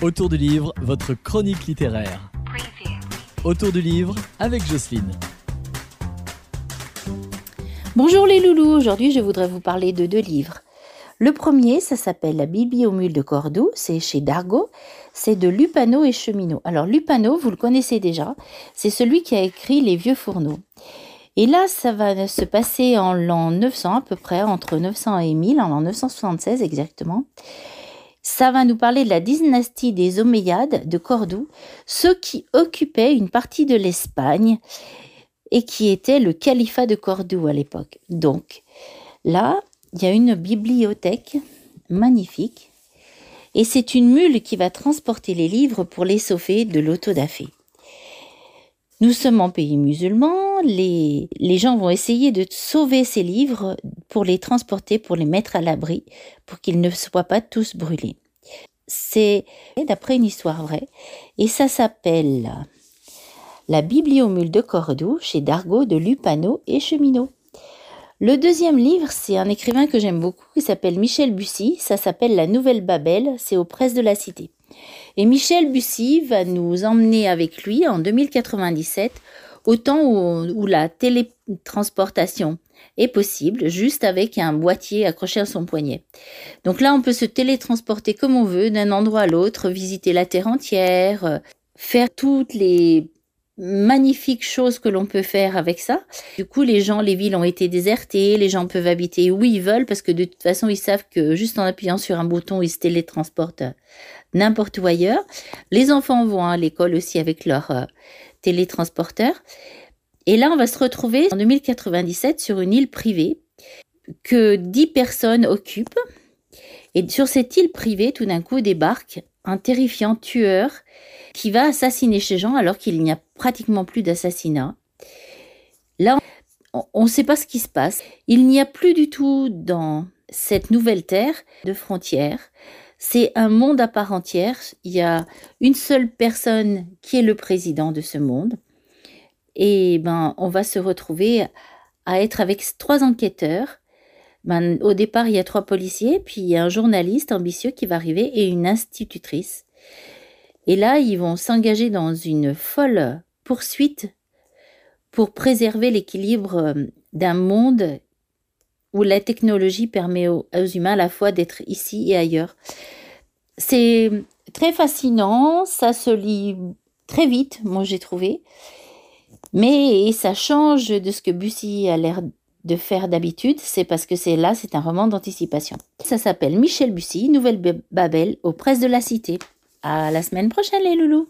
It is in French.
Autour du livre, votre chronique littéraire. Autour du livre avec Jocelyne. Bonjour les loulous, aujourd'hui je voudrais vous parler de deux livres. Le premier, ça s'appelle La Bibliomule de Cordoue, c'est chez Dargaud, c'est de Lupano et Cheminot. Alors Lupano, vous le connaissez déjà, c'est celui qui a écrit Les Vieux Fourneaux. Et là, ça va se passer en l'an 900 à peu près, entre 900 et 1000, en l'an 976 exactement. Ça va nous parler de la dynastie des Omeyyades de Cordoue, ceux qui occupaient une partie de l'Espagne et qui était le califat de Cordoue à l'époque. Donc là, il y a une bibliothèque magnifique et c'est une mule qui va transporter les livres pour les sauver de l'autodafé. Nous sommes en pays musulman, les, les gens vont essayer de sauver ces livres pour les transporter, pour les mettre à l'abri, pour qu'ils ne soient pas tous brûlés. C'est d'après une histoire vraie, et ça s'appelle La Bibliomule de Cordoue chez Dargaud de Lupano et Cheminot. Le deuxième livre, c'est un écrivain que j'aime beaucoup, qui s'appelle Michel Bussy. Ça s'appelle La Nouvelle Babel, c'est aux presses de la Cité. Et Michel Bussy va nous emmener avec lui en 2097 au temps où, la télétransportation est possible, juste avec un boîtier accroché à son poignet. Donc là, on peut se télétransporter comme on veut, d'un endroit à l'autre, visiter la Terre entière, euh, faire toutes les magnifique chose que l'on peut faire avec ça. Du coup, les gens, les villes ont été désertées, les gens peuvent habiter où ils veulent parce que de toute façon, ils savent que juste en appuyant sur un bouton, ils se télétransportent n'importe où ailleurs. Les enfants vont à l'école aussi avec leur euh, télétransporteur. Et là, on va se retrouver en 2097 sur une île privée que 10 personnes occupent. Et sur cette île privée, tout d'un coup, débarque un terrifiant tueur qui va assassiner ces gens alors qu'il n'y a pratiquement plus d'assassinats. Là, on ne sait pas ce qui se passe. Il n'y a plus du tout dans cette nouvelle terre de frontières. C'est un monde à part entière. Il y a une seule personne qui est le président de ce monde. Et ben, on va se retrouver à être avec trois enquêteurs. Ben, au départ, il y a trois policiers, puis il y a un journaliste ambitieux qui va arriver et une institutrice. Et là, ils vont s'engager dans une folle poursuite pour préserver l'équilibre euh, d'un monde où la technologie permet aux, humains à la fois d'être ici et ailleurs. C'est très fascinant, ça se lit très vite, moi j'ai trouvé, mais ça change de ce que Bussy a l'air de faire d'habitude, c'est parce que c'est là, c'est un roman d'anticipation. Ça s'appelle Michel Bussy, Nouvelle Babel, aux presses de la Cité. À la semaine prochaine les loulous